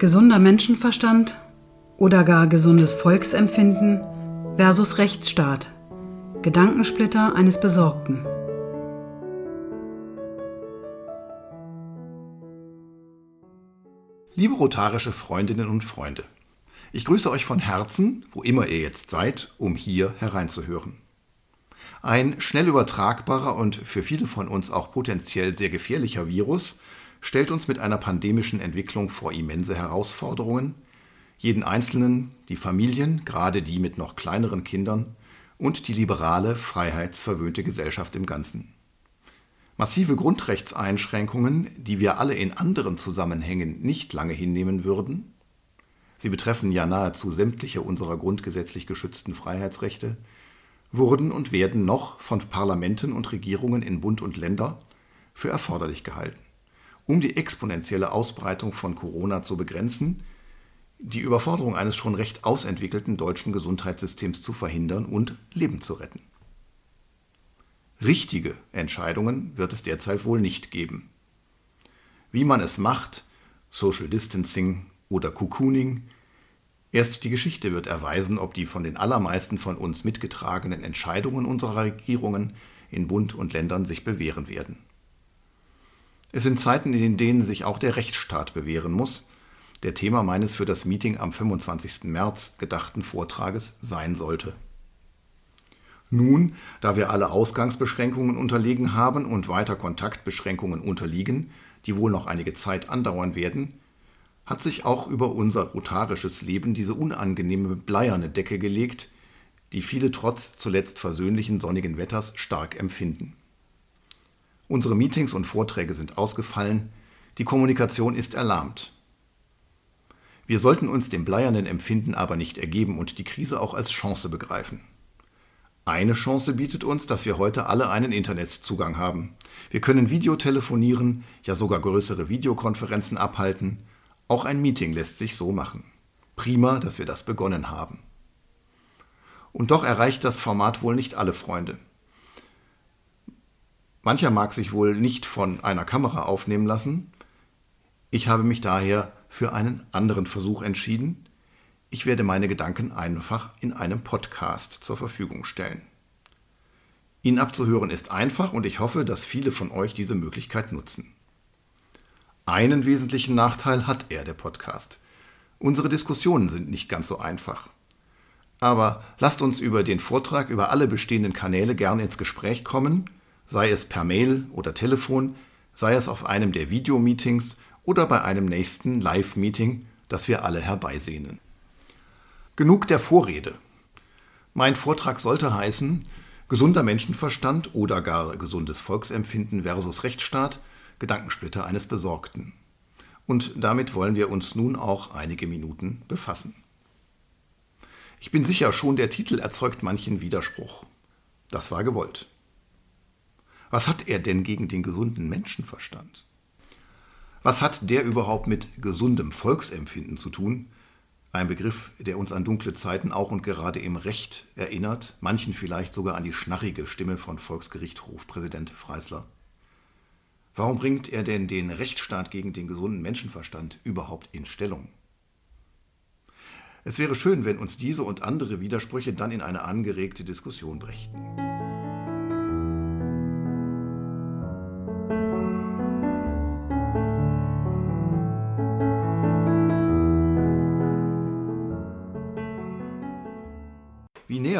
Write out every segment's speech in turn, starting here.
Gesunder Menschenverstand oder gar gesundes Volksempfinden versus Rechtsstaat. Gedankensplitter eines Besorgten. Liebe rotarische Freundinnen und Freunde, ich grüße euch von Herzen, wo immer ihr jetzt seid, um hier hereinzuhören. Ein schnell übertragbarer und für viele von uns auch potenziell sehr gefährlicher Virus stellt uns mit einer pandemischen Entwicklung vor immense Herausforderungen, jeden Einzelnen, die Familien, gerade die mit noch kleineren Kindern und die liberale, freiheitsverwöhnte Gesellschaft im Ganzen. Massive Grundrechtseinschränkungen, die wir alle in anderen Zusammenhängen nicht lange hinnehmen würden, sie betreffen ja nahezu sämtliche unserer grundgesetzlich geschützten Freiheitsrechte, wurden und werden noch von Parlamenten und Regierungen in Bund und Länder für erforderlich gehalten um die exponentielle Ausbreitung von Corona zu begrenzen, die Überforderung eines schon recht ausentwickelten deutschen Gesundheitssystems zu verhindern und Leben zu retten. Richtige Entscheidungen wird es derzeit wohl nicht geben. Wie man es macht, Social Distancing oder Cocooning, erst die Geschichte wird erweisen, ob die von den allermeisten von uns mitgetragenen Entscheidungen unserer Regierungen in Bund und Ländern sich bewähren werden. Es sind Zeiten, in denen sich auch der Rechtsstaat bewähren muss, der Thema meines für das Meeting am 25. März gedachten Vortrages sein sollte. Nun, da wir alle Ausgangsbeschränkungen unterlegen haben und weiter Kontaktbeschränkungen unterliegen, die wohl noch einige Zeit andauern werden, hat sich auch über unser rotarisches Leben diese unangenehme bleierne Decke gelegt, die viele trotz zuletzt versöhnlichen sonnigen Wetters stark empfinden. Unsere Meetings und Vorträge sind ausgefallen, die Kommunikation ist erlahmt. Wir sollten uns dem bleiernen Empfinden aber nicht ergeben und die Krise auch als Chance begreifen. Eine Chance bietet uns, dass wir heute alle einen Internetzugang haben. Wir können Videotelefonieren, ja sogar größere Videokonferenzen abhalten. Auch ein Meeting lässt sich so machen. Prima, dass wir das begonnen haben. Und doch erreicht das Format wohl nicht alle Freunde. Mancher mag sich wohl nicht von einer Kamera aufnehmen lassen. Ich habe mich daher für einen anderen Versuch entschieden. Ich werde meine Gedanken einfach in einem Podcast zur Verfügung stellen. Ihn abzuhören ist einfach und ich hoffe, dass viele von euch diese Möglichkeit nutzen. Einen wesentlichen Nachteil hat er, der Podcast. Unsere Diskussionen sind nicht ganz so einfach. Aber lasst uns über den Vortrag über alle bestehenden Kanäle gern ins Gespräch kommen sei es per Mail oder Telefon, sei es auf einem der Videomeetings oder bei einem nächsten Live-Meeting, das wir alle herbeisehnen. Genug der Vorrede. Mein Vortrag sollte heißen Gesunder Menschenverstand oder gar gesundes Volksempfinden versus Rechtsstaat, Gedankensplitter eines Besorgten. Und damit wollen wir uns nun auch einige Minuten befassen. Ich bin sicher, schon der Titel erzeugt manchen Widerspruch. Das war gewollt. Was hat er denn gegen den gesunden Menschenverstand? Was hat der überhaupt mit gesundem Volksempfinden zu tun? Ein Begriff, der uns an dunkle Zeiten auch und gerade im Recht erinnert, manchen vielleicht sogar an die schnarrige Stimme von Volksgerichthofpräsident Freisler. Warum bringt er denn den Rechtsstaat gegen den gesunden Menschenverstand überhaupt in Stellung? Es wäre schön, wenn uns diese und andere Widersprüche dann in eine angeregte Diskussion brächten.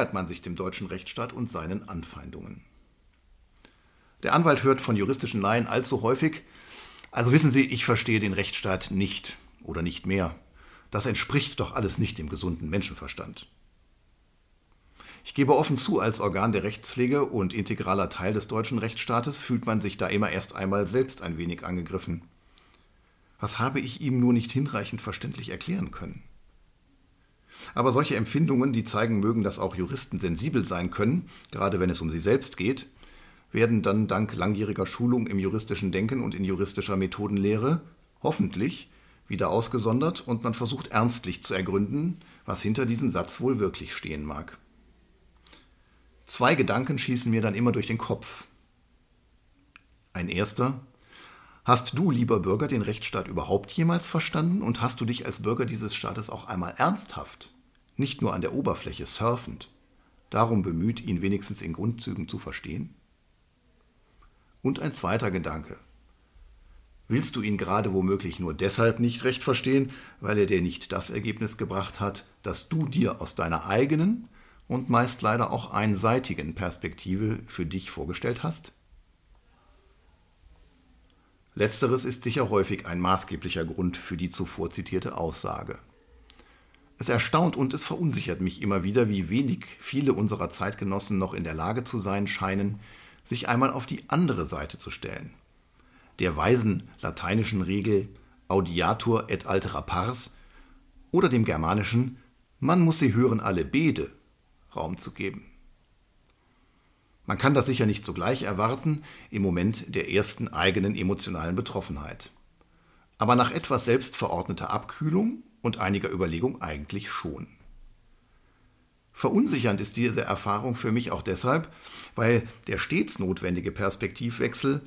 Nähert man sich dem deutschen Rechtsstaat und seinen Anfeindungen. Der Anwalt hört von juristischen Laien allzu häufig, also wissen Sie, ich verstehe den Rechtsstaat nicht oder nicht mehr. Das entspricht doch alles nicht dem gesunden Menschenverstand. Ich gebe offen zu, als Organ der Rechtspflege und integraler Teil des deutschen Rechtsstaates fühlt man sich da immer erst einmal selbst ein wenig angegriffen. Was habe ich ihm nur nicht hinreichend verständlich erklären können? Aber solche Empfindungen, die zeigen mögen, dass auch Juristen sensibel sein können, gerade wenn es um sie selbst geht, werden dann dank langjähriger Schulung im juristischen Denken und in juristischer Methodenlehre hoffentlich wieder ausgesondert und man versucht ernstlich zu ergründen, was hinter diesem Satz wohl wirklich stehen mag. Zwei Gedanken schießen mir dann immer durch den Kopf. Ein erster, Hast du, lieber Bürger, den Rechtsstaat überhaupt jemals verstanden und hast du dich als Bürger dieses Staates auch einmal ernsthaft, nicht nur an der Oberfläche surfend, darum bemüht, ihn wenigstens in Grundzügen zu verstehen? Und ein zweiter Gedanke. Willst du ihn gerade womöglich nur deshalb nicht recht verstehen, weil er dir nicht das Ergebnis gebracht hat, das du dir aus deiner eigenen und meist leider auch einseitigen Perspektive für dich vorgestellt hast? Letzteres ist sicher häufig ein maßgeblicher Grund für die zuvor zitierte Aussage. Es erstaunt und es verunsichert mich immer wieder, wie wenig viele unserer Zeitgenossen noch in der Lage zu sein scheinen, sich einmal auf die andere Seite zu stellen. Der weisen lateinischen Regel Audiatur et altera pars oder dem germanischen Man muss sie hören alle Bede Raum zu geben. Man kann das sicher nicht sogleich erwarten im Moment der ersten eigenen emotionalen Betroffenheit. Aber nach etwas selbstverordneter Abkühlung und einiger Überlegung eigentlich schon. Verunsichernd ist diese Erfahrung für mich auch deshalb, weil der stets notwendige Perspektivwechsel,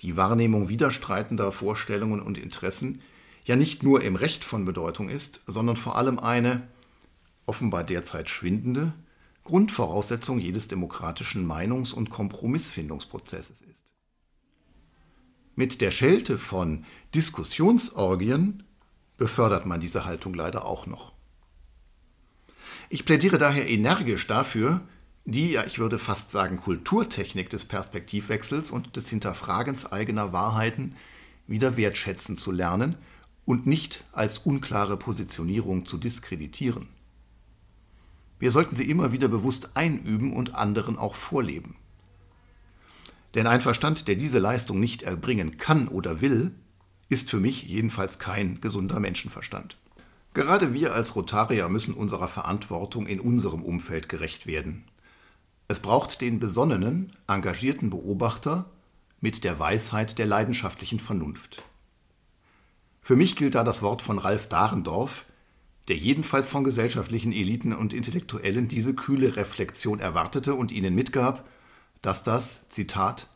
die Wahrnehmung widerstreitender Vorstellungen und Interessen, ja nicht nur im Recht von Bedeutung ist, sondern vor allem eine, offenbar derzeit schwindende, Grundvoraussetzung jedes demokratischen Meinungs- und Kompromissfindungsprozesses ist. Mit der Schelte von Diskussionsorgien befördert man diese Haltung leider auch noch. Ich plädiere daher energisch dafür, die, ja, ich würde fast sagen, Kulturtechnik des Perspektivwechsels und des Hinterfragens eigener Wahrheiten wieder wertschätzen zu lernen und nicht als unklare Positionierung zu diskreditieren. Wir sollten sie immer wieder bewusst einüben und anderen auch vorleben. Denn ein Verstand, der diese Leistung nicht erbringen kann oder will, ist für mich jedenfalls kein gesunder Menschenverstand. Gerade wir als Rotarier müssen unserer Verantwortung in unserem Umfeld gerecht werden. Es braucht den besonnenen, engagierten Beobachter mit der Weisheit der leidenschaftlichen Vernunft. Für mich gilt da das Wort von Ralf Dahrendorf, der jedenfalls von gesellschaftlichen Eliten und Intellektuellen diese kühle Reflexion erwartete und ihnen mitgab, dass das, Zitat,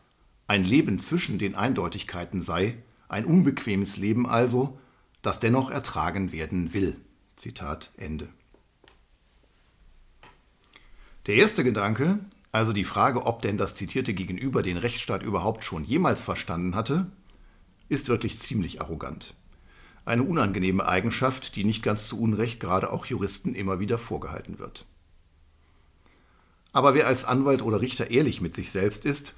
ein Leben zwischen den Eindeutigkeiten sei, ein unbequemes Leben also, das dennoch ertragen werden will. Zitat Ende. Der erste Gedanke, also die Frage, ob denn das zitierte Gegenüber den Rechtsstaat überhaupt schon jemals verstanden hatte, ist wirklich ziemlich arrogant. Eine unangenehme Eigenschaft, die nicht ganz zu Unrecht gerade auch Juristen immer wieder vorgehalten wird. Aber wer als Anwalt oder Richter ehrlich mit sich selbst ist,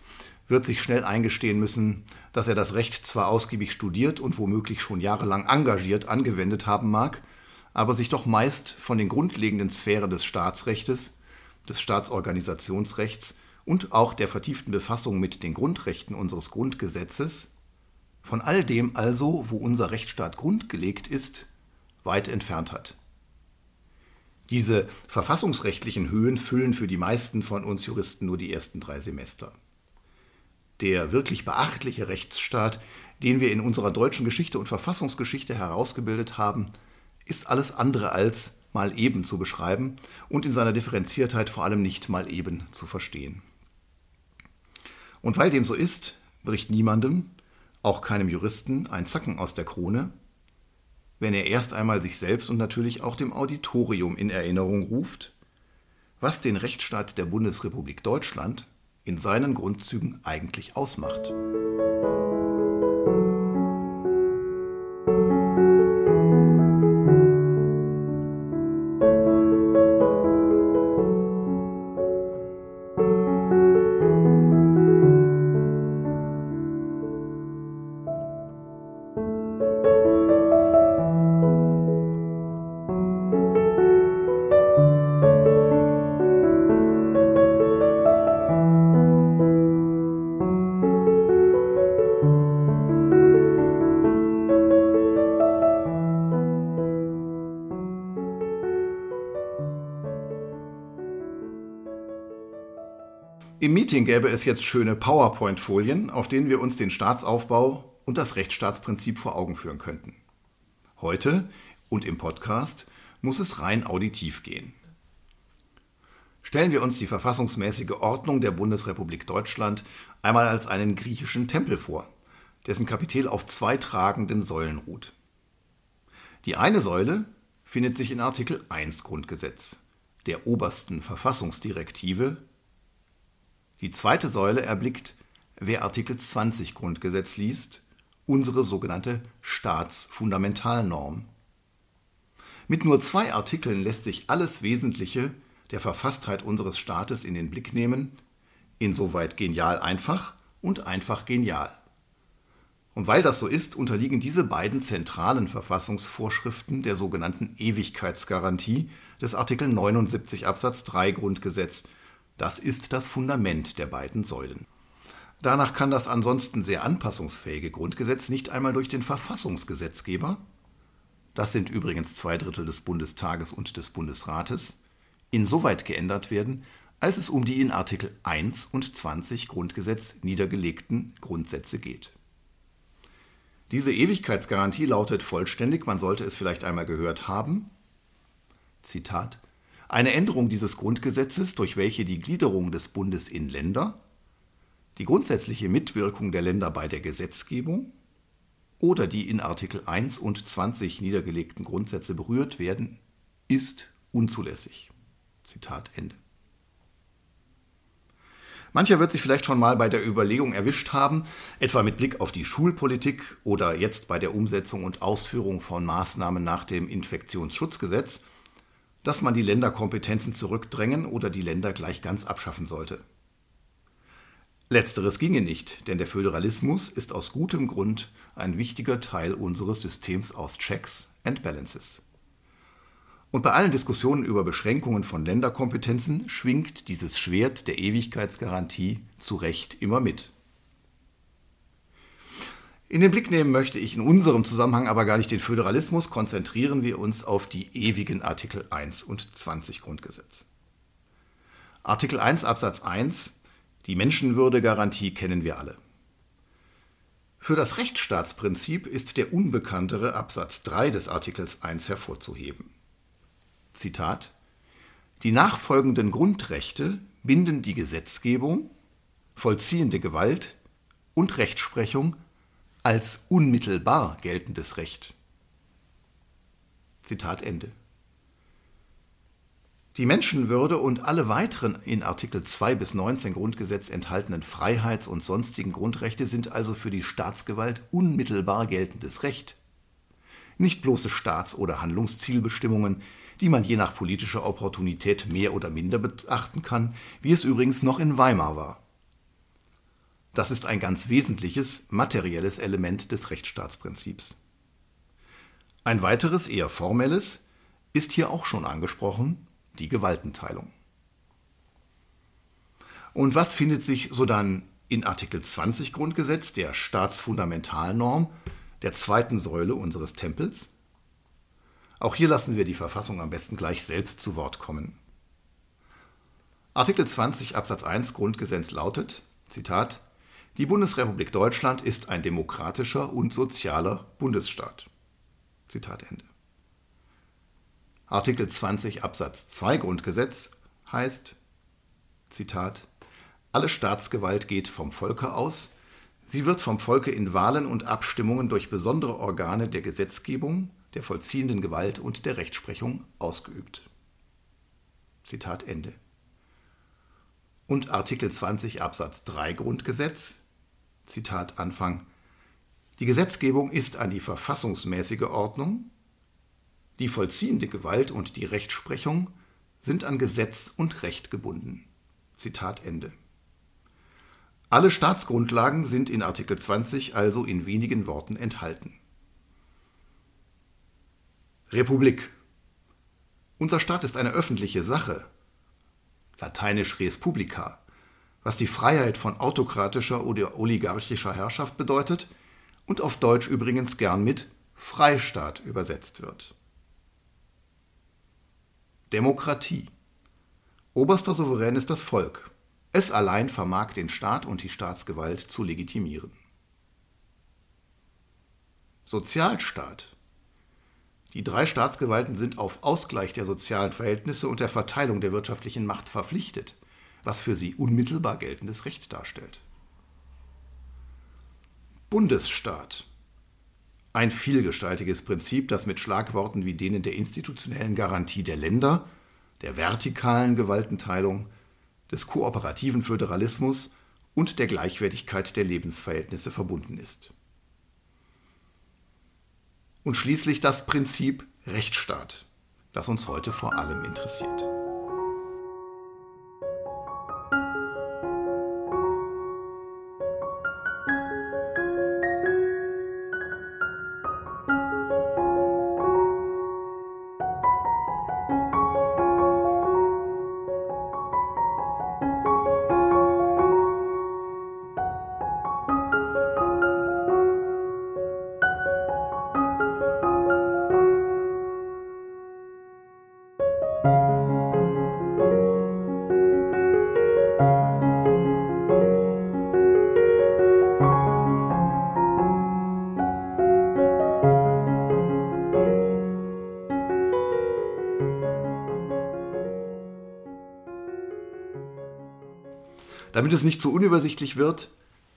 wird sich schnell eingestehen müssen, dass er das Recht zwar ausgiebig studiert und womöglich schon jahrelang engagiert angewendet haben mag, aber sich doch meist von den grundlegenden Sphären des Staatsrechtes, des Staatsorganisationsrechts und auch der vertieften Befassung mit den Grundrechten unseres Grundgesetzes von all dem also, wo unser Rechtsstaat grundgelegt ist, weit entfernt hat. Diese verfassungsrechtlichen Höhen füllen für die meisten von uns Juristen nur die ersten drei Semester. Der wirklich beachtliche Rechtsstaat, den wir in unserer deutschen Geschichte und Verfassungsgeschichte herausgebildet haben, ist alles andere als mal eben zu beschreiben und in seiner Differenziertheit vor allem nicht mal eben zu verstehen. Und weil dem so ist, bricht niemandem, auch keinem Juristen ein Zacken aus der Krone, wenn er erst einmal sich selbst und natürlich auch dem Auditorium in Erinnerung ruft, was den Rechtsstaat der Bundesrepublik Deutschland in seinen Grundzügen eigentlich ausmacht. Meeting gäbe es jetzt schöne PowerPoint-Folien, auf denen wir uns den Staatsaufbau und das Rechtsstaatsprinzip vor Augen führen könnten. Heute und im Podcast muss es rein auditiv gehen. Stellen wir uns die verfassungsmäßige Ordnung der Bundesrepublik Deutschland einmal als einen griechischen Tempel vor, dessen Kapitel auf zwei tragenden Säulen ruht. Die eine Säule findet sich in Artikel 1 Grundgesetz, der obersten Verfassungsdirektive. Die zweite Säule erblickt, wer Artikel 20 Grundgesetz liest, unsere sogenannte Staatsfundamentalnorm. Mit nur zwei Artikeln lässt sich alles Wesentliche der Verfasstheit unseres Staates in den Blick nehmen, insoweit genial einfach und einfach genial. Und weil das so ist, unterliegen diese beiden zentralen Verfassungsvorschriften der sogenannten Ewigkeitsgarantie des Artikel 79 Absatz 3 Grundgesetz. Das ist das Fundament der beiden Säulen. Danach kann das ansonsten sehr anpassungsfähige Grundgesetz nicht einmal durch den Verfassungsgesetzgeber, das sind übrigens zwei Drittel des Bundestages und des Bundesrates, insoweit geändert werden, als es um die in Artikel 1 und 20 Grundgesetz niedergelegten Grundsätze geht. Diese Ewigkeitsgarantie lautet vollständig, man sollte es vielleicht einmal gehört haben. Zitat Eine Änderung dieses Grundgesetzes, durch welche die Gliederung des Bundes in Länder, die grundsätzliche Mitwirkung der Länder bei der Gesetzgebung oder die in Artikel 1 und 20 niedergelegten Grundsätze berührt werden, ist unzulässig. Zitat Ende. Mancher wird sich vielleicht schon mal bei der Überlegung erwischt haben, etwa mit Blick auf die Schulpolitik oder jetzt bei der Umsetzung und Ausführung von Maßnahmen nach dem Infektionsschutzgesetz, dass man die Länderkompetenzen zurückdrängen oder die Länder gleich ganz abschaffen sollte. Letzteres ginge nicht, denn der Föderalismus ist aus gutem Grund ein wichtiger Teil unseres Systems aus Checks and Balances. Und bei allen Diskussionen über Beschränkungen von Länderkompetenzen schwingt dieses Schwert der Ewigkeitsgarantie zu Recht immer mit. In den Blick nehmen möchte ich in unserem Zusammenhang aber gar nicht den Föderalismus, konzentrieren wir uns auf die ewigen Artikel 1 und 20 Grundgesetz. Artikel 1 Absatz 1 Die Menschenwürdegarantie kennen wir alle. Für das Rechtsstaatsprinzip ist der unbekanntere Absatz 3 des Artikels 1 hervorzuheben. Zitat, die nachfolgenden Grundrechte binden die Gesetzgebung, vollziehende Gewalt und Rechtsprechung als unmittelbar geltendes Recht. Zitat Ende. Die Menschenwürde und alle weiteren in Artikel 2 bis 19 Grundgesetz enthaltenen Freiheits- und sonstigen Grundrechte sind also für die Staatsgewalt unmittelbar geltendes Recht. Nicht bloße Staats- oder Handlungszielbestimmungen, die man je nach politischer Opportunität mehr oder minder beachten kann, wie es übrigens noch in Weimar war. Das ist ein ganz wesentliches materielles Element des Rechtsstaatsprinzips. Ein weiteres, eher formelles, ist hier auch schon angesprochen, die Gewaltenteilung. Und was findet sich so dann in Artikel 20 Grundgesetz, der Staatsfundamentalnorm, der zweiten Säule unseres Tempels? Auch hier lassen wir die Verfassung am besten gleich selbst zu Wort kommen. Artikel 20 Absatz 1 Grundgesetz lautet, Zitat, die Bundesrepublik Deutschland ist ein demokratischer und sozialer Bundesstaat. Zitat Ende. Artikel 20 Absatz 2 Grundgesetz heißt, Zitat, alle Staatsgewalt geht vom Volke aus, sie wird vom Volke in Wahlen und Abstimmungen durch besondere Organe der Gesetzgebung, der vollziehenden Gewalt und der Rechtsprechung ausgeübt. Zitat Ende. Und Artikel 20 Absatz 3 Grundgesetz, Zitat Anfang, die Gesetzgebung ist an die verfassungsmäßige Ordnung, die vollziehende Gewalt und die Rechtsprechung sind an Gesetz und Recht gebunden. Zitat Ende. Alle Staatsgrundlagen sind in Artikel 20 also in wenigen Worten enthalten. Republik. Unser Staat ist eine öffentliche Sache, lateinisch res publica, was die Freiheit von autokratischer oder oligarchischer Herrschaft bedeutet und auf Deutsch übrigens gern mit Freistaat übersetzt wird. Demokratie. Oberster Souverän ist das Volk. Es allein vermag den Staat und die Staatsgewalt zu legitimieren. Sozialstaat. Die drei Staatsgewalten sind auf Ausgleich der sozialen Verhältnisse und der Verteilung der wirtschaftlichen Macht verpflichtet, was für sie unmittelbar geltendes Recht darstellt. Bundesstaat. Ein vielgestaltiges Prinzip, das mit Schlagworten wie denen der institutionellen Garantie der Länder, der vertikalen Gewaltenteilung, des kooperativen Föderalismus und der Gleichwertigkeit der Lebensverhältnisse verbunden ist. Und schließlich das Prinzip Rechtsstaat, das uns heute vor allem interessiert. Damit es nicht zu unübersichtlich wird,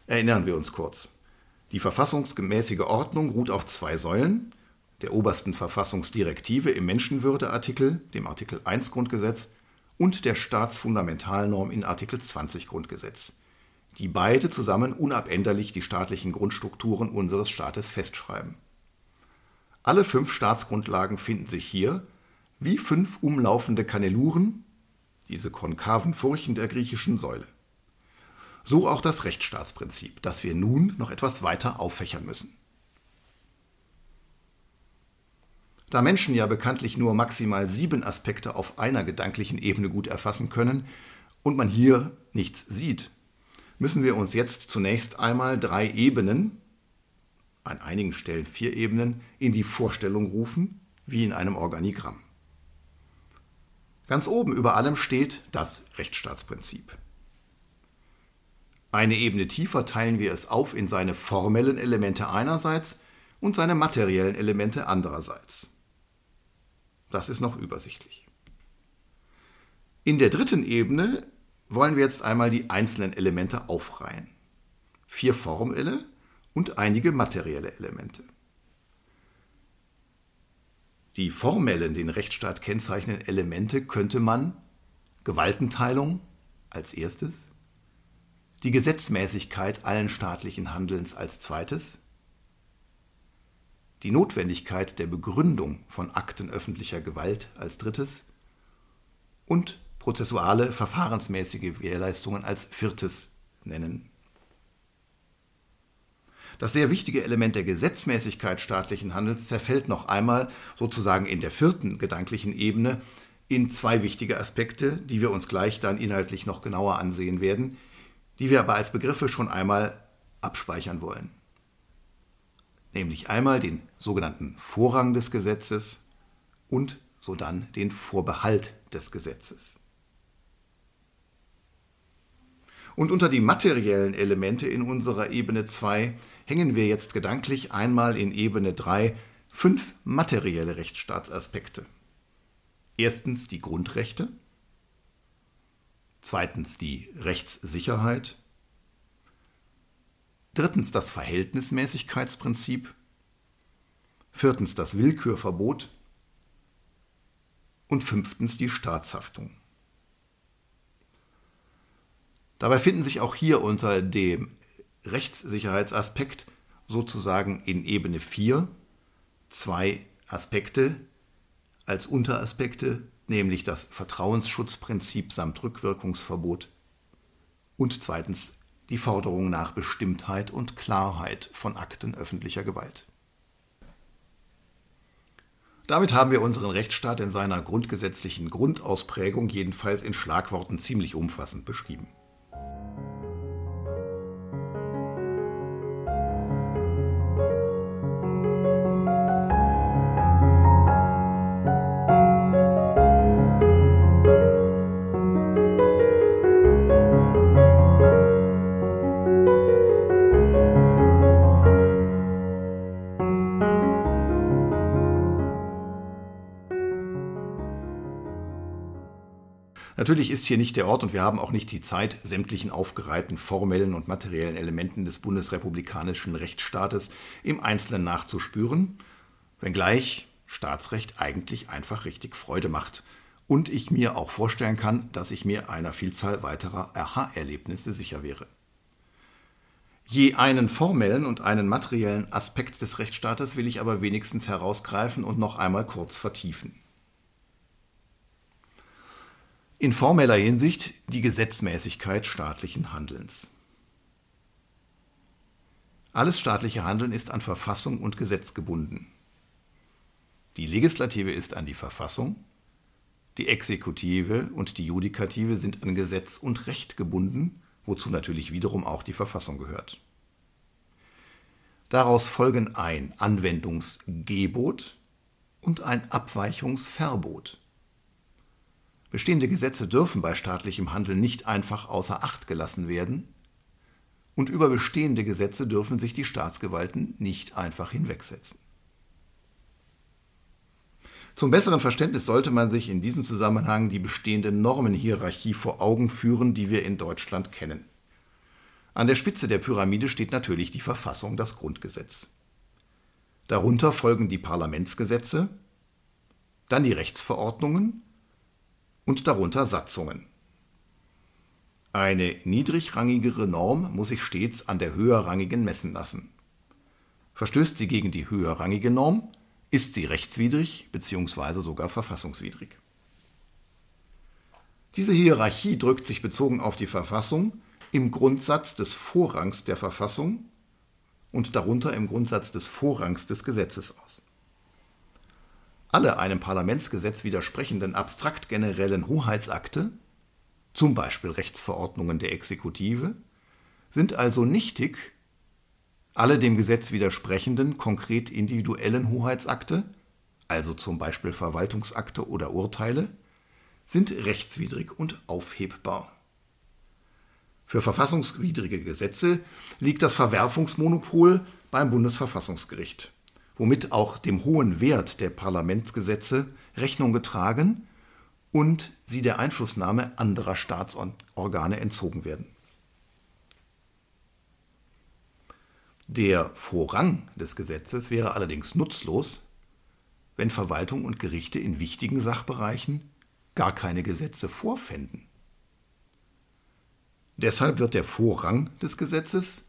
erinnern wir uns kurz. Die verfassungsgemäßige Ordnung ruht auf zwei Säulen, der obersten Verfassungsdirektive im Menschenwürdeartikel, dem Artikel 1 Grundgesetz, und der Staatsfundamentalnorm in Artikel 20 Grundgesetz, die beide zusammen unabänderlich die staatlichen Grundstrukturen unseres Staates festschreiben. Alle fünf Staatsgrundlagen finden sich hier, wie fünf umlaufende Kaneluren, diese konkaven Furchen der griechischen Säule. So auch das Rechtsstaatsprinzip, das wir nun noch etwas weiter auffächern müssen. Da Menschen ja bekanntlich nur maximal sieben Aspekte auf einer gedanklichen Ebene gut erfassen können und man hier nichts sieht, müssen wir uns jetzt zunächst einmal drei Ebenen, an einigen Stellen vier Ebenen, in die Vorstellung rufen, wie in einem Organigramm. Ganz oben über allem steht das Rechtsstaatsprinzip. Eine Ebene tiefer teilen wir es auf in seine formellen Elemente einerseits und seine materiellen Elemente andererseits. Das ist noch übersichtlich. In der dritten Ebene wollen wir jetzt einmal die einzelnen Elemente aufreihen. Vier formelle und einige materielle Elemente. Die formellen, den Rechtsstaat kennzeichnenden Elemente könnte man Gewaltenteilung als erstes, die Gesetzmäßigkeit allen staatlichen Handelns als zweites, die Notwendigkeit der Begründung von Akten öffentlicher Gewalt als drittes und prozessuale verfahrensmäßige Gewährleistungen als viertes nennen. Das sehr wichtige Element der Gesetzmäßigkeit staatlichen Handels zerfällt noch einmal sozusagen in der vierten gedanklichen Ebene in zwei wichtige Aspekte, die wir uns gleich dann inhaltlich noch genauer ansehen werden, die wir aber als Begriffe schon einmal abspeichern wollen. Nämlich einmal den sogenannten Vorrang des Gesetzes und sodann den Vorbehalt des Gesetzes. Und unter die materiellen Elemente in unserer Ebene 2 hängen wir jetzt gedanklich einmal in Ebene 3 fünf materielle Rechtsstaatsaspekte. Erstens die Grundrechte, zweitens die Rechtssicherheit, drittens das Verhältnismäßigkeitsprinzip, viertens das Willkürverbot. Und fünftens die Staatshaftung. Dabei finden sich auch hier unter dem Rechtssicherheitsaspekt sozusagen in Ebene 4 zwei Aspekte als Unteraspekte nämlich das Vertrauensschutzprinzip samt Rückwirkungsverbot und zweitens die Forderung nach Bestimmtheit und Klarheit von Akten öffentlicher Gewalt. Damit haben wir unseren Rechtsstaat in seiner grundgesetzlichen Grundausprägung jedenfalls in Schlagworten ziemlich umfassend beschrieben. Ist hier nicht der Ort und wir haben auch nicht die Zeit, sämtlichen aufgereihten formellen und materiellen Elementen des bundesrepublikanischen Rechtsstaates im Einzelnen nachzuspüren, wenngleich Staatsrecht eigentlich einfach richtig Freude macht und ich mir auch vorstellen kann, dass ich mir einer Vielzahl weiterer Aha-Erlebnisse sicher wäre. Je einen formellen und einen materiellen Aspekt des Rechtsstaates will ich aber wenigstens herausgreifen und noch einmal kurz vertiefen. In formeller Hinsicht die Gesetzmäßigkeit staatlichen Handelns. Alles staatliche Handeln ist an Verfassung und Gesetz gebunden. Die Legislative ist an die Verfassung, die Exekutive und die Judikative sind an Gesetz und Recht gebunden wozu natürlich wiederum auch die Verfassung gehört. Daraus folgen ein Anwendungsgebot und ein Abweichungsverbot. Bestehende Gesetze dürfen bei staatlichem Handeln nicht einfach außer Acht gelassen werden, und über bestehende Gesetze dürfen sich die Staatsgewalten nicht einfach hinwegsetzen. Zum besseren Verständnis sollte man sich in diesem Zusammenhang die bestehende Normenhierarchie vor Augen führen, die wir in Deutschland kennen. An der Spitze der Pyramide steht natürlich die Verfassung, das Grundgesetz. Darunter folgen die Parlamentsgesetze, dann die Rechtsverordnungen und darunter Satzungen. Eine niedrigrangigere Norm muss sich stets an der höherrangigen messen lassen. Verstößt sie gegen die höherrangige Norm, ist sie rechtswidrig bzw. sogar verfassungswidrig. Diese Hierarchie drückt sich bezogen auf die Verfassung im Grundsatz des Vorrangs der Verfassung und darunter im Grundsatz des Vorrangs des Gesetzes aus. Alle einem Parlamentsgesetz widersprechenden abstrakt generellen Hoheitsakte, zum Beispiel Rechtsverordnungen der Exekutive, sind also nichtig alle dem Gesetz widersprechenden, konkret individuellen Hoheitsakte, also zum Beispiel Verwaltungsakte oder Urteile, sind rechtswidrig und aufhebbar. Für verfassungswidrige Gesetze liegt das Verwerfungsmonopol beim Bundesverfassungsgericht, womit auch dem hohen Wert der Parlamentsgesetze Rechnung getragen und sie der Einflussnahme anderer Staatsorgane entzogen werden. Der Vorrang des Gesetzes wäre allerdings nutzlos, wenn Verwaltung und Gerichte in wichtigen Sachbereichen gar keine Gesetze vorfänden. Deshalb wird der Vorrang des Gesetzes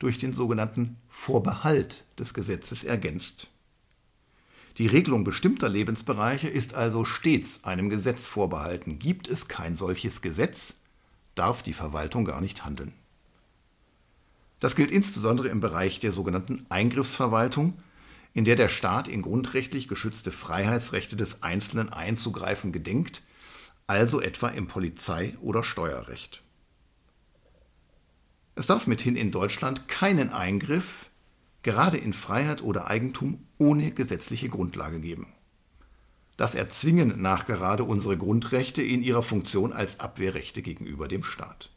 durch den sogenannten Vorbehalt des Gesetzes ergänzt. Die Regelung bestimmter Lebensbereiche ist also stets einem Gesetz vorbehalten. Gibt es kein solches Gesetz, darf die Verwaltung gar nicht handeln. Das gilt insbesondere im Bereich der sogenannten Eingriffsverwaltung, in der der Staat in grundrechtlich geschützte Freiheitsrechte des Einzelnen einzugreifen gedenkt, also etwa im Polizei- oder Steuerrecht. Es darf mithin in Deutschland keinen Eingriff, gerade in Freiheit oder Eigentum, ohne gesetzliche Grundlage geben. Das erzwingen nachgerade unsere Grundrechte in ihrer Funktion als Abwehrrechte gegenüber dem Staat.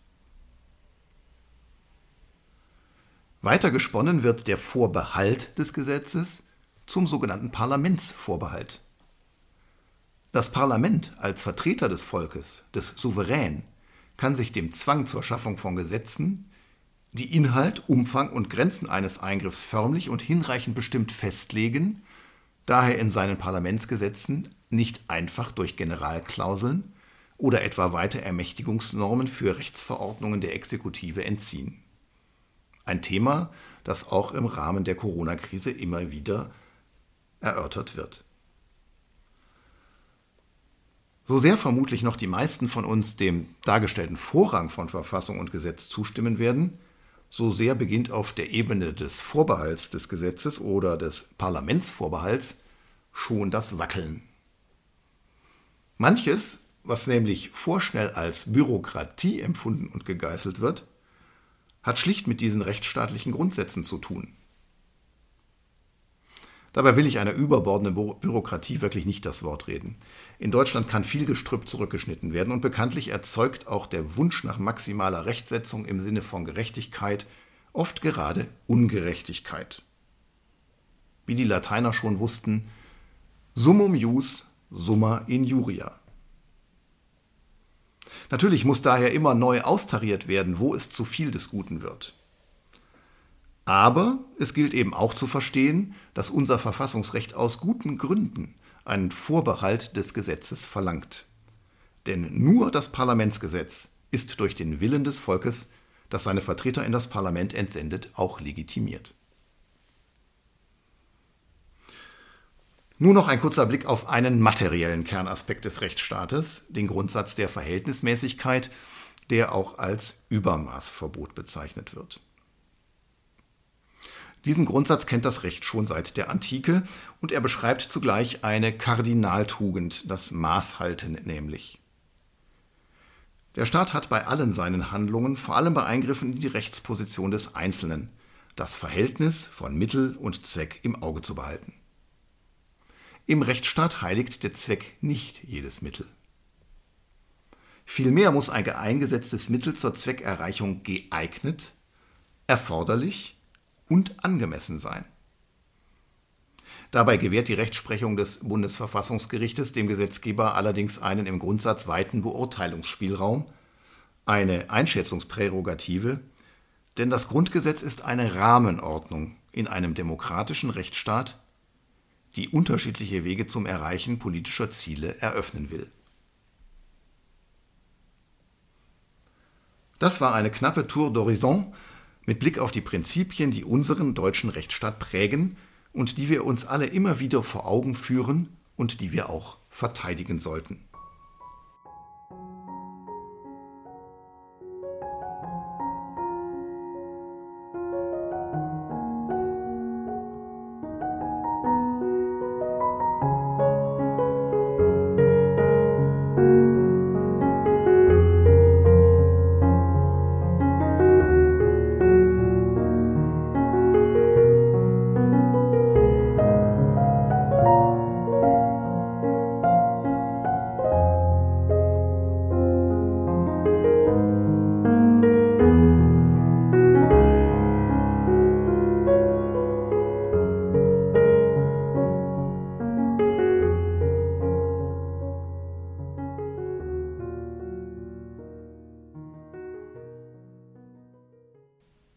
Weiter gesponnen wird der Vorbehalt des Gesetzes zum sogenannten Parlamentsvorbehalt. Das Parlament als Vertreter des Volkes, des Souverän, kann sich dem Zwang zur Schaffung von Gesetzen, die Inhalt, Umfang und Grenzen eines Eingriffs förmlich und hinreichend bestimmt festlegen, daher in seinen Parlamentsgesetzen nicht einfach durch Generalklauseln oder etwa weite Ermächtigungsnormen für Rechtsverordnungen der Exekutive entziehen. Ein Thema, das auch im Rahmen der Corona-Krise immer wieder erörtert wird. So sehr vermutlich noch die meisten von uns dem dargestellten Vorrang von Verfassung und Gesetz zustimmen werden, so sehr beginnt auf der Ebene des Vorbehalts des Gesetzes oder des Parlamentsvorbehalts schon das Wackeln. Manches, was nämlich vorschnell als Bürokratie empfunden und gegeißelt wird, hat schlicht mit diesen rechtsstaatlichen Grundsätzen zu tun. Dabei will ich einer überbordenden Bürokratie wirklich nicht das Wort reden. In Deutschland kann viel Gestrüpp zurückgeschnitten werden und bekanntlich erzeugt auch der Wunsch nach maximaler Rechtsetzung im Sinne von Gerechtigkeit oft gerade Ungerechtigkeit. Wie die Lateiner schon wussten, summum jus, summa injuria. Natürlich muss daher immer neu austariert werden, wo es zu viel des Guten wird. Aber es gilt eben auch zu verstehen, dass unser Verfassungsrecht aus guten Gründen einen Vorbehalt des Gesetzes verlangt. Denn nur das Parlamentsgesetz ist durch den Willen des Volkes, das seine Vertreter in das Parlament entsendet, auch legitimiert. Nur noch ein kurzer Blick auf einen materiellen Kernaspekt des Rechtsstaates, den Grundsatz der Verhältnismäßigkeit, der auch als Übermaßverbot bezeichnet wird. Diesen Grundsatz kennt das Recht schon seit der Antike und er beschreibt zugleich eine Kardinaltugend, das Maßhalten nämlich. Der Staat hat bei allen seinen Handlungen, vor allem bei Eingriffen in die Rechtsposition des Einzelnen, das Verhältnis von Mittel und Zweck im Auge zu behalten. Im Rechtsstaat heiligt der Zweck nicht jedes Mittel. Vielmehr muss ein eingesetztes Mittel zur Zweckerreichung geeignet, erforderlich und angemessen sein. Dabei gewährt die Rechtsprechung des Bundesverfassungsgerichtes dem Gesetzgeber allerdings einen im Grundsatz weiten Beurteilungsspielraum, eine Einschätzungsprärogative, denn das Grundgesetz ist eine Rahmenordnung in einem demokratischen Rechtsstaat, die unterschiedliche Wege zum Erreichen politischer Ziele eröffnen will. Das war eine knappe Tour d'horizon mit Blick auf die Prinzipien, die unseren deutschen Rechtsstaat prägen und die wir uns alle immer wieder vor Augen führen und die wir auch verteidigen sollten.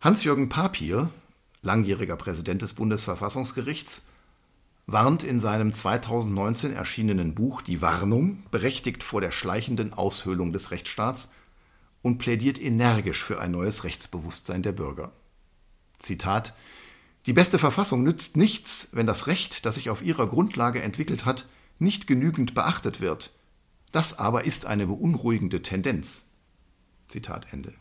Hans-Jürgen Papier, langjähriger Präsident des Bundesverfassungsgerichts, warnt in seinem 2019 erschienenen Buch Die Warnung berechtigt vor der schleichenden Aushöhlung des Rechtsstaats und plädiert energisch für ein neues Rechtsbewusstsein der Bürger. Zitat Die beste Verfassung nützt nichts, wenn das Recht, das sich auf ihrer Grundlage entwickelt hat, nicht genügend beachtet wird. Das aber ist eine beunruhigende Tendenz. Zitat Ende.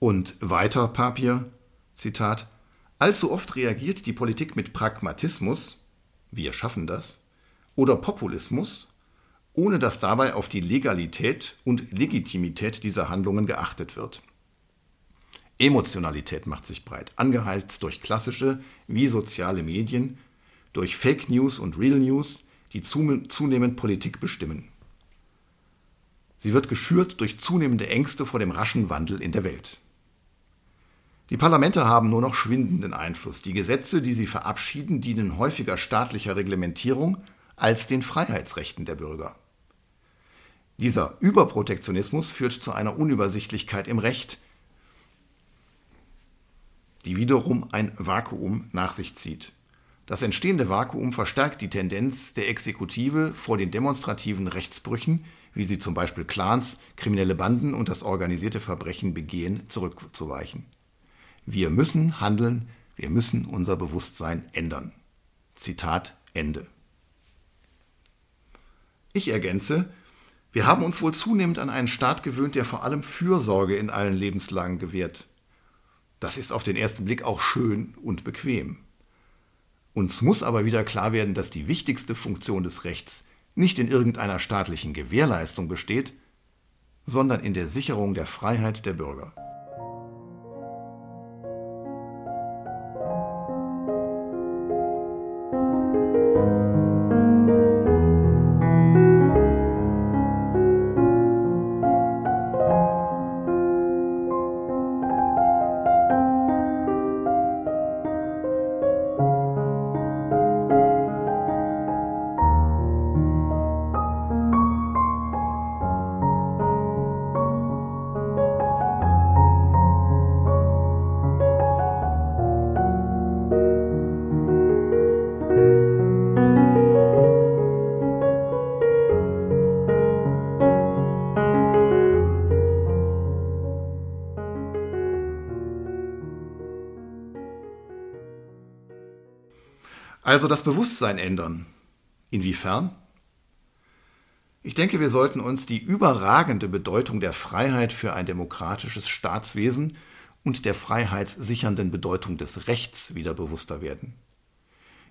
Und weiter Papier, Zitat, allzu oft reagiert die Politik mit Pragmatismus, wir schaffen das, oder Populismus, ohne dass dabei auf die Legalität und Legitimität dieser Handlungen geachtet wird. Emotionalität macht sich breit, angeheizt durch klassische wie soziale Medien, durch Fake News und Real News, die zunehmend Politik bestimmen. Sie wird geschürt durch zunehmende Ängste vor dem raschen Wandel in der Welt. Die Parlamente haben nur noch schwindenden Einfluss. Die Gesetze, die sie verabschieden, dienen häufiger staatlicher Reglementierung als den Freiheitsrechten der Bürger. Dieser Überprotektionismus führt zu einer Unübersichtlichkeit im Recht, die wiederum ein Vakuum nach sich zieht. Das entstehende Vakuum verstärkt die Tendenz der Exekutive vor den demonstrativen Rechtsbrüchen, wie sie zum Beispiel Clans, kriminelle Banden und das organisierte Verbrechen begehen, zurückzuweichen. Wir müssen handeln, wir müssen unser Bewusstsein ändern. Zitat Ende. Ich ergänze, wir haben uns wohl zunehmend an einen Staat gewöhnt, der vor allem Fürsorge in allen Lebenslagen gewährt. Das ist auf den ersten Blick auch schön und bequem. Uns muss aber wieder klar werden, dass die wichtigste Funktion des Rechts nicht in irgendeiner staatlichen Gewährleistung besteht, sondern in der Sicherung der Freiheit der Bürger. Also das Bewusstsein ändern. Inwiefern? Ich denke, wir sollten uns die überragende Bedeutung der Freiheit für ein demokratisches Staatswesen und der freiheitssichernden Bedeutung des Rechts wieder bewusster werden.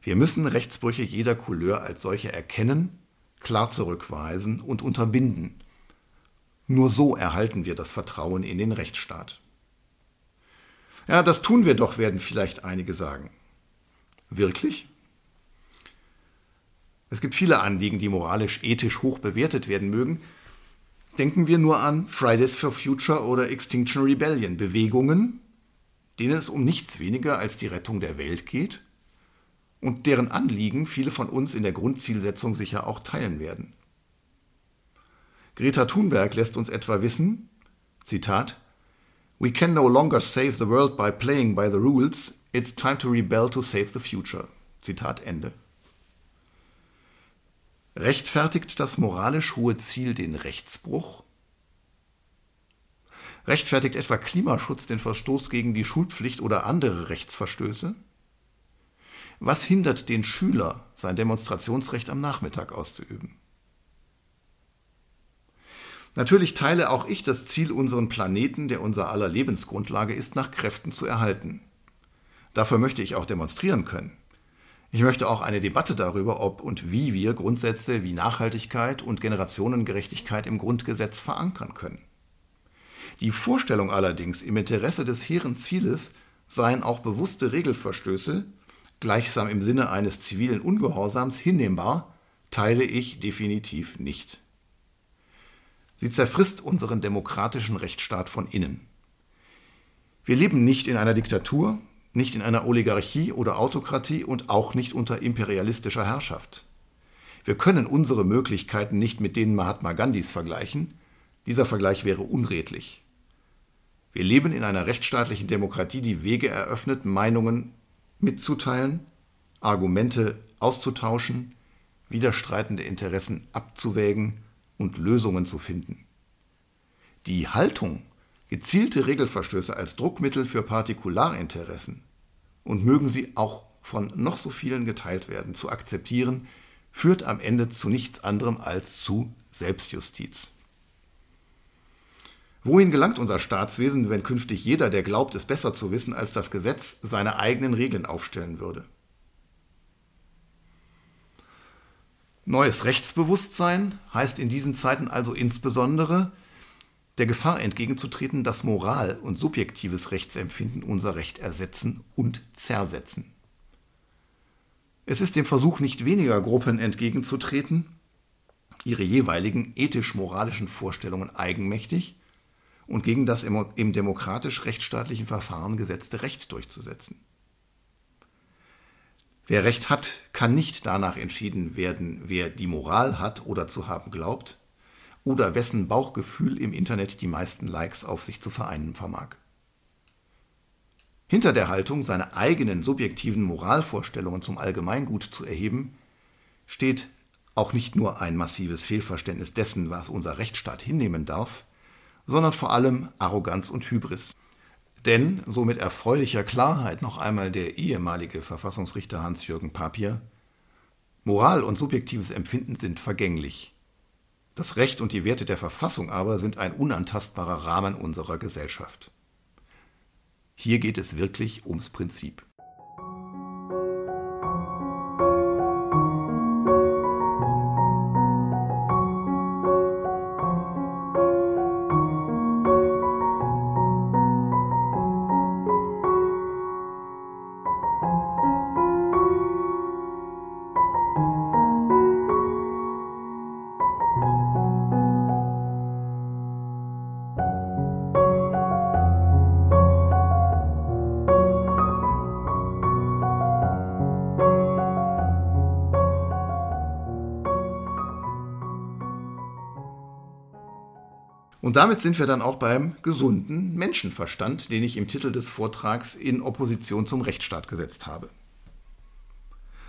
Wir müssen Rechtsbrüche jeder Couleur als solche erkennen, klar zurückweisen und unterbinden. Nur so erhalten wir das Vertrauen in den Rechtsstaat. Ja, das tun wir doch, werden vielleicht einige sagen. Wirklich? Es gibt viele Anliegen, die moralisch, ethisch hoch bewertet werden mögen. Denken wir nur an Fridays for Future oder Extinction Rebellion, Bewegungen, denen es um nichts weniger als die Rettung der Welt geht und deren Anliegen viele von uns in der Grundzielsetzung sicher auch teilen werden. Greta Thunberg lässt uns etwa wissen, Zitat, We can no longer save the world by playing by the rules, it's time to rebel to save the future. Zitat Ende. Rechtfertigt das moralisch hohe Ziel den Rechtsbruch? Rechtfertigt etwa Klimaschutz den Verstoß gegen die Schulpflicht oder andere Rechtsverstöße? Was hindert den Schüler, sein Demonstrationsrecht am Nachmittag auszuüben? Natürlich teile auch ich das Ziel, unseren Planeten, der unser aller Lebensgrundlage ist, nach Kräften zu erhalten. Dafür möchte ich auch demonstrieren können. Ich möchte auch eine Debatte darüber, ob und wie wir Grundsätze wie Nachhaltigkeit und Generationengerechtigkeit im Grundgesetz verankern können. Die Vorstellung allerdings, im Interesse des hehren Zieles seien auch bewusste Regelverstöße, gleichsam im Sinne eines zivilen Ungehorsams, hinnehmbar, teile ich definitiv nicht. Sie zerfrisst unseren demokratischen Rechtsstaat von innen. Wir leben nicht in einer Diktatur, nicht in einer Oligarchie oder Autokratie und auch nicht unter imperialistischer Herrschaft. Wir können unsere Möglichkeiten nicht mit denen Mahatma Gandhis vergleichen, dieser Vergleich wäre unredlich. Wir leben in einer rechtsstaatlichen Demokratie, die Wege eröffnet, Meinungen mitzuteilen, Argumente auszutauschen, widerstreitende Interessen abzuwägen und Lösungen zu finden. Die Haltung, gezielte Regelverstöße als Druckmittel für Partikularinteressen und mögen sie auch von noch so vielen geteilt werden, zu akzeptieren, führt am Ende zu nichts anderem als zu Selbstjustiz. Wohin gelangt unser Staatswesen, wenn künftig jeder, der glaubt, es besser zu wissen als das Gesetz, seine eigenen Regeln aufstellen würde? Neues Rechtsbewusstsein heißt in diesen Zeiten also insbesondere, der Gefahr entgegenzutreten, dass Moral und subjektives Rechtsempfinden unser Recht ersetzen und zersetzen. Es ist dem Versuch nicht weniger Gruppen entgegenzutreten, ihre jeweiligen ethisch-moralischen Vorstellungen eigenmächtig und gegen das im demokratisch-rechtsstaatlichen Verfahren gesetzte Recht durchzusetzen. Wer Recht hat, kann nicht danach entschieden werden, wer die Moral hat oder zu haben glaubt, oder wessen Bauchgefühl im Internet die meisten Likes auf sich zu vereinen vermag. Hinter der Haltung, seine eigenen subjektiven Moralvorstellungen zum Allgemeingut zu erheben, steht auch nicht nur ein massives Fehlverständnis dessen, was unser Rechtsstaat hinnehmen darf, sondern vor allem Arroganz und Hybris. Denn, so mit erfreulicher Klarheit noch einmal der ehemalige Verfassungsrichter Hans-Jürgen Papier, Moral und subjektives Empfinden sind vergänglich. Das Recht und die Werte der Verfassung aber sind ein unantastbarer Rahmen unserer Gesellschaft. Hier geht es wirklich ums Prinzip. Und damit sind wir dann auch beim gesunden Menschenverstand, den ich im Titel des Vortrags in Opposition zum Rechtsstaat gesetzt habe.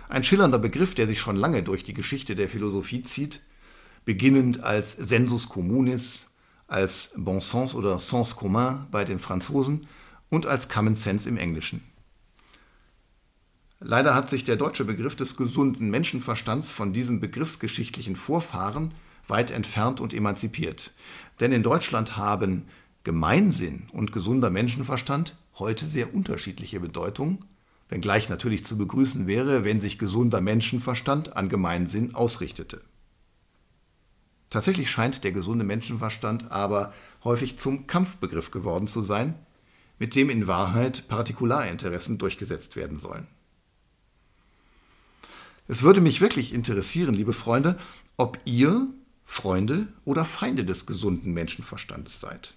Ein schillernder Begriff, der sich schon lange durch die Geschichte der Philosophie zieht, beginnend als Sensus communis, als Bon sens oder Sens commun bei den Franzosen und als Common Sense im Englischen. Leider hat sich der deutsche Begriff des gesunden Menschenverstands von diesem begriffsgeschichtlichen Vorfahren weit entfernt und emanzipiert. Denn in Deutschland haben Gemeinsinn und gesunder Menschenverstand heute sehr unterschiedliche Bedeutungen, wenngleich natürlich zu begrüßen wäre, wenn sich gesunder Menschenverstand an Gemeinsinn ausrichtete. Tatsächlich scheint der gesunde Menschenverstand aber häufig zum Kampfbegriff geworden zu sein, mit dem in Wahrheit Partikularinteressen durchgesetzt werden sollen. Es würde mich wirklich interessieren, liebe Freunde, ob ihr Freunde oder Feinde des gesunden Menschenverstandes seid.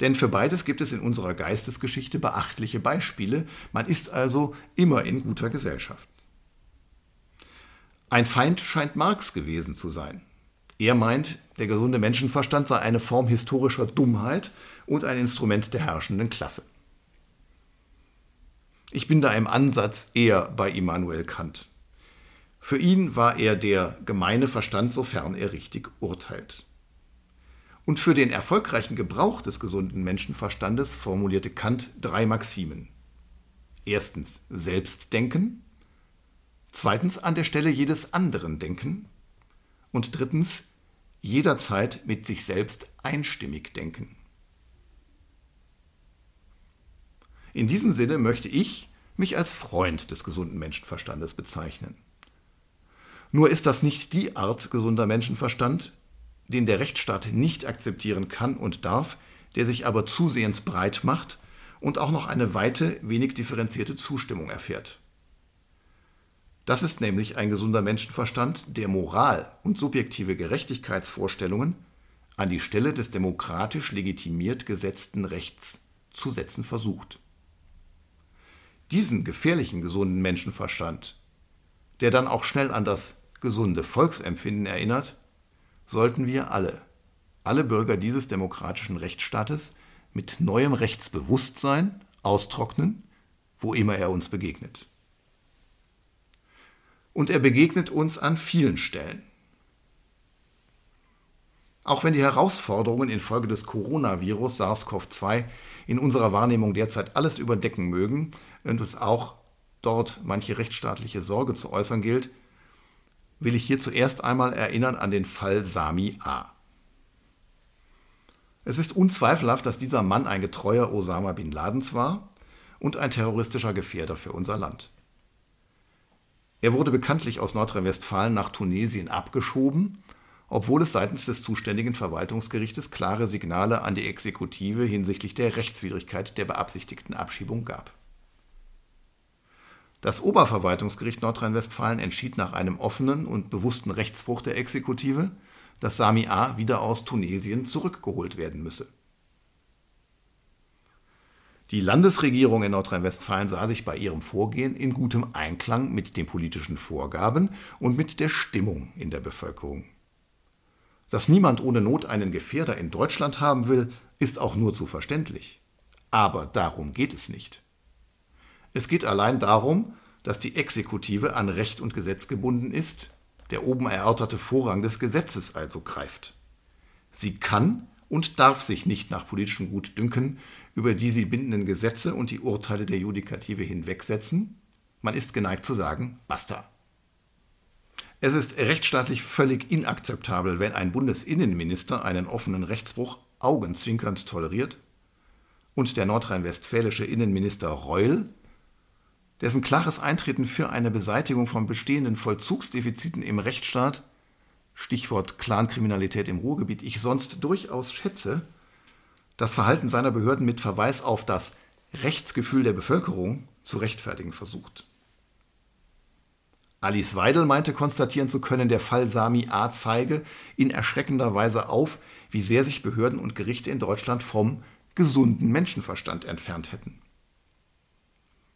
Denn für beides gibt es in unserer Geistesgeschichte beachtliche Beispiele, man ist also immer in guter Gesellschaft. Ein Feind scheint Marx gewesen zu sein. Er meint, der gesunde Menschenverstand sei eine Form historischer Dummheit und ein Instrument der herrschenden Klasse. Ich bin da im Ansatz eher bei Immanuel Kant. Für ihn war er der gemeine Verstand, sofern er richtig urteilt. Und für den erfolgreichen Gebrauch des gesunden Menschenverstandes formulierte Kant drei Maximen. Erstens Selbstdenken, zweitens an der Stelle jedes anderen Denken und drittens jederzeit mit sich selbst einstimmig denken. In diesem Sinne möchte ich mich als Freund des gesunden Menschenverstandes bezeichnen. Nur ist das nicht die Art gesunder Menschenverstand, den der Rechtsstaat nicht akzeptieren kann und darf, der sich aber zusehends breit macht und auch noch eine weite, wenig differenzierte Zustimmung erfährt. Das ist nämlich ein gesunder Menschenverstand, der Moral und subjektive Gerechtigkeitsvorstellungen an die Stelle des demokratisch legitimiert gesetzten Rechts zu setzen versucht. Diesen gefährlichen gesunden Menschenverstand, der dann auch schnell an das gesunde Volksempfinden erinnert, sollten wir alle, alle Bürger dieses demokratischen Rechtsstaates mit neuem Rechtsbewusstsein austrocknen, wo immer er uns begegnet und er begegnet uns an vielen Stellen. Auch wenn die Herausforderungen infolge des Coronavirus SARS-CoV-2 in unserer Wahrnehmung derzeit alles überdecken mögen und es auch dort manche rechtsstaatliche Sorge zu äußern gilt, will ich hier zuerst einmal erinnern an den Fall Sami A. Es ist unzweifelhaft, dass dieser Mann ein getreuer Osama bin Ladens war und ein terroristischer Gefährder für unser Land. Er wurde bekanntlich aus Nordrhein-Westfalen nach Tunesien abgeschoben, obwohl es seitens des zuständigen Verwaltungsgerichtes klare Signale an die Exekutive hinsichtlich der Rechtswidrigkeit der beabsichtigten Abschiebung gab. Das Oberverwaltungsgericht Nordrhein-Westfalen entschied nach einem offenen und bewussten Rechtsbruch der Exekutive, dass Sami A. wieder aus Tunesien zurückgeholt werden müsse die Landesregierung in Nordrhein-Westfalen sah sich bei ihrem Vorgehen in gutem Einklang mit den politischen Vorgaben und mit der Stimmung in der Bevölkerung. Dass niemand ohne Not einen Gefährder in Deutschland haben will, ist auch nur zu verständlich. Aber darum geht es nicht. Es geht allein darum, dass die Exekutive an Recht und Gesetz gebunden ist, der oben erörterte Vorrang des Gesetzes also greift. Sie kann und darf sich nicht nach politischem Gutdünken über die sie bindenden Gesetze und die Urteile der Judikative hinwegsetzen. Man ist geneigt zu sagen, basta. Es ist rechtsstaatlich völlig inakzeptabel, wenn ein Bundesinnenminister einen offenen Rechtsbruch augenzwinkernd toleriert und der nordrhein-westfälische Innenminister Reul, dessen klares Eintreten für eine Beseitigung von bestehenden Vollzugsdefiziten im Rechtsstaat, Stichwort Clankriminalität im Ruhrgebiet, ich sonst durchaus schätze, das Verhalten seiner Behörden mit Verweis auf das Rechtsgefühl der Bevölkerung zu rechtfertigen versucht. Alice Weidel meinte konstatieren zu können, der Fall Sami A. zeige in erschreckender Weise auf, wie sehr sich Behörden und Gerichte in Deutschland vom gesunden Menschenverstand entfernt hätten.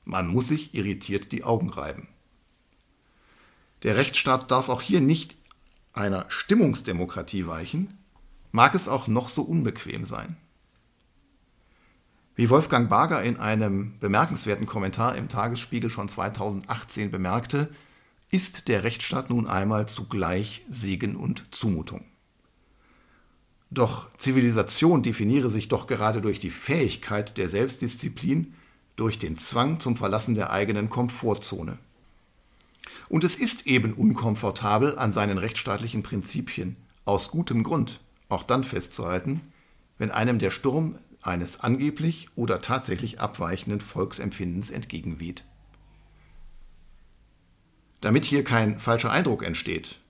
Man muss sich irritiert die Augen reiben. Der Rechtsstaat darf auch hier nicht einer Stimmungsdemokratie weichen, mag es auch noch so unbequem sein. Wie Wolfgang Barger in einem bemerkenswerten Kommentar im Tagesspiegel schon 2018 bemerkte, ist der Rechtsstaat nun einmal zugleich Segen und Zumutung. Doch Zivilisation definiere sich doch gerade durch die Fähigkeit der Selbstdisziplin, durch den Zwang zum Verlassen der eigenen Komfortzone. Und es ist eben unkomfortabel, an seinen rechtsstaatlichen Prinzipien aus gutem Grund auch dann festzuhalten, wenn einem der Sturm eines angeblich oder tatsächlich abweichenden Volksempfindens entgegenweht. Damit hier kein falscher Eindruck entsteht,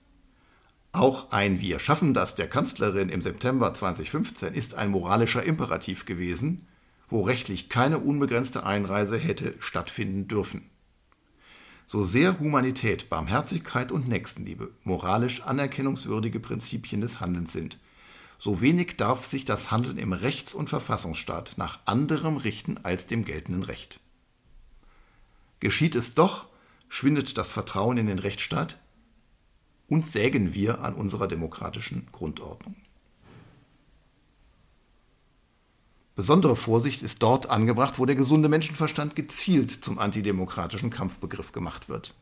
auch ein Wir schaffen das der Kanzlerin im September 2015 ist ein moralischer Imperativ gewesen, wo rechtlich keine unbegrenzte Einreise hätte stattfinden dürfen. So sehr Humanität, Barmherzigkeit und Nächstenliebe moralisch anerkennungswürdige Prinzipien des Handelns sind, so wenig darf sich das Handeln im Rechts- und Verfassungsstaat nach anderem richten als dem geltenden Recht. Geschieht es doch, schwindet das Vertrauen in den Rechtsstaat und sägen wir an unserer demokratischen Grundordnung. Besondere Vorsicht ist dort angebracht, wo der gesunde Menschenverstand gezielt zum antidemokratischen Kampfbegriff gemacht wird.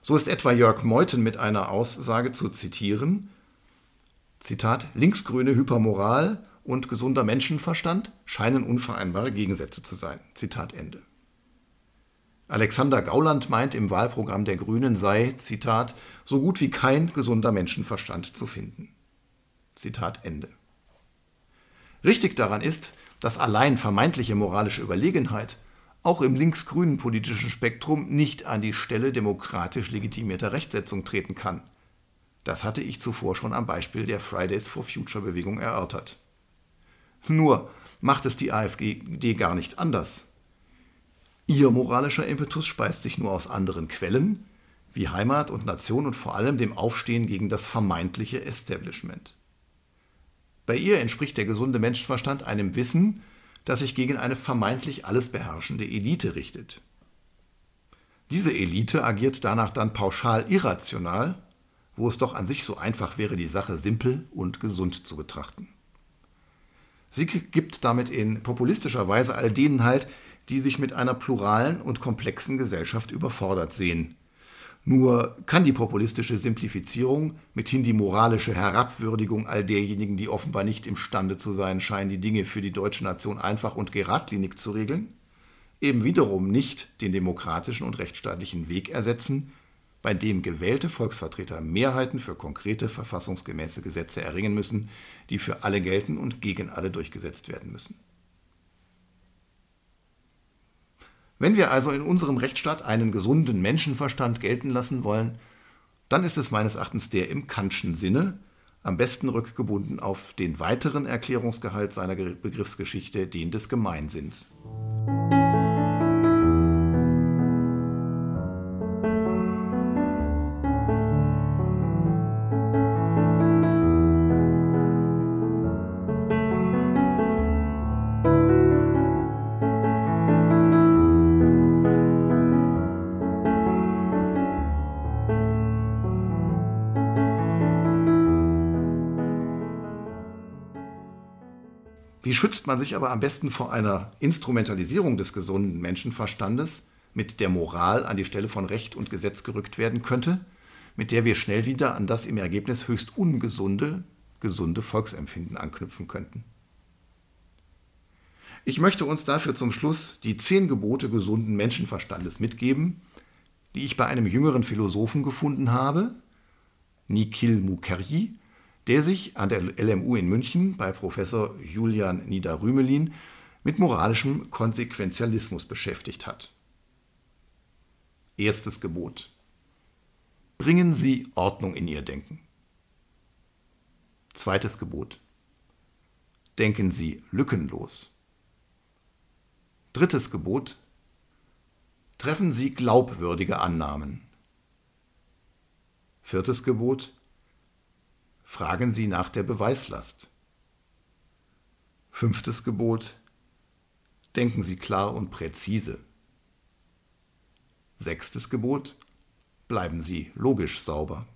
So ist etwa Jörg Meuthen mit einer Aussage zu zitieren, Zitat, linksgrüne Hypermoral und gesunder Menschenverstand scheinen unvereinbare Gegensätze zu sein. Zitat Ende. Alexander Gauland meint, im Wahlprogramm der Grünen sei, Zitat, so gut wie kein gesunder Menschenverstand zu finden. Zitat Ende. Richtig daran ist, dass allein vermeintliche moralische Überlegenheit auch im linksgrünen politischen Spektrum nicht an die Stelle demokratisch legitimierter Rechtsetzung treten kann. Das hatte ich zuvor schon am Beispiel der Fridays for Future Bewegung erörtert. Nur macht es die AfD gar nicht anders. Ihr moralischer Impetus speist sich nur aus anderen Quellen, wie Heimat und Nation und vor allem dem Aufstehen gegen das vermeintliche Establishment. Bei ihr entspricht der gesunde Menschenverstand einem Wissen, das sich gegen eine vermeintlich alles beherrschende Elite richtet. Diese Elite agiert danach dann pauschal irrational, wo es doch an sich so einfach wäre, die Sache simpel und gesund zu betrachten. Sie gibt damit in populistischer Weise all denen halt, die sich mit einer pluralen und komplexen Gesellschaft überfordert sehen. Nur kann die populistische Simplifizierung, mithin die moralische Herabwürdigung all derjenigen, die offenbar nicht imstande zu sein scheinen, die Dinge für die deutsche Nation einfach und geradlinig zu regeln, eben wiederum nicht den demokratischen und rechtsstaatlichen Weg ersetzen, bei dem gewählte Volksvertreter Mehrheiten für konkrete verfassungsgemäße Gesetze erringen müssen, die für alle gelten und gegen alle durchgesetzt werden müssen. Wenn wir also in unserem Rechtsstaat einen gesunden Menschenverstand gelten lassen wollen, dann ist es meines Erachtens der im Kantschen Sinne, am besten rückgebunden auf den weiteren Erklärungsgehalt seiner Begriffsgeschichte, den des Gemeinsinns. Wie schützt man sich aber am besten vor einer Instrumentalisierung des gesunden Menschenverstandes, mit der Moral an die Stelle von Recht und Gesetz gerückt werden könnte, mit der wir schnell wieder an das im Ergebnis höchst ungesunde, gesunde Volksempfinden anknüpfen könnten? Ich möchte uns dafür zum Schluss die zehn Gebote gesunden Menschenverstandes mitgeben, die ich bei einem jüngeren Philosophen gefunden habe, Nikhil Mukherjee, der sich an der LMU in München bei Professor Julian Niederrümelin mit moralischem Konsequenzialismus beschäftigt hat. Erstes Gebot. Bringen Sie Ordnung in Ihr Denken. Zweites Gebot. Denken Sie lückenlos. Drittes Gebot. Treffen Sie glaubwürdige Annahmen. Viertes Gebot. Fragen Sie nach der Beweislast. Fünftes Gebot. Denken Sie klar und präzise. Sechstes Gebot. Bleiben Sie logisch sauber.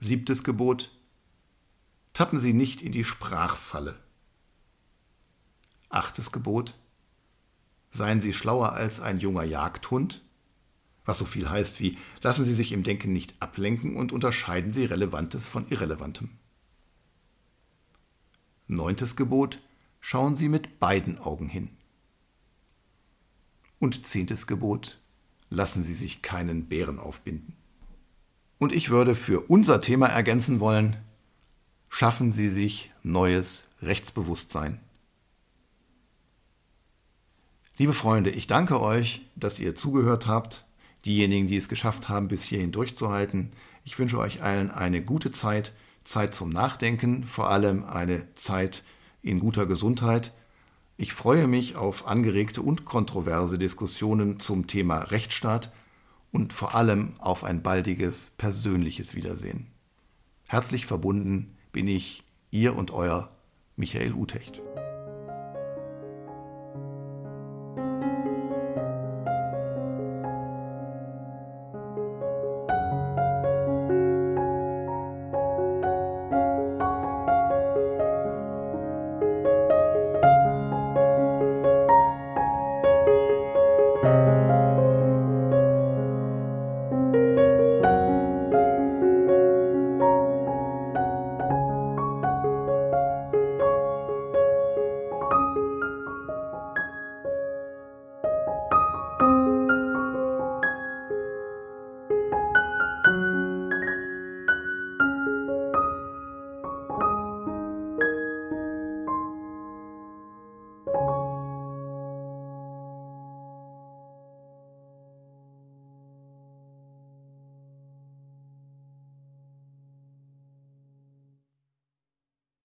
Siebtes Gebot. Tappen Sie nicht in die Sprachfalle. Achtes Gebot. Seien Sie schlauer als ein junger Jagdhund was so viel heißt wie lassen Sie sich im Denken nicht ablenken und unterscheiden Sie Relevantes von Irrelevantem. Neuntes Gebot Schauen Sie mit beiden Augen hin. Und zehntes Gebot, lassen Sie sich keinen Bären aufbinden. Und ich würde für unser Thema ergänzen wollen, schaffen Sie sich neues Rechtsbewusstsein. Liebe Freunde, ich danke euch, dass ihr zugehört habt. Diejenigen, die es geschafft haben, bis hierhin durchzuhalten. Ich wünsche euch allen eine gute Zeit, Zeit zum Nachdenken, vor allem eine Zeit in guter Gesundheit. Ich freue mich auf angeregte und kontroverse Diskussionen zum Thema Rechtsstaat und vor allem auf ein baldiges persönliches Wiedersehen. Herzlich verbunden bin ich, ihr und euer Michael Utecht.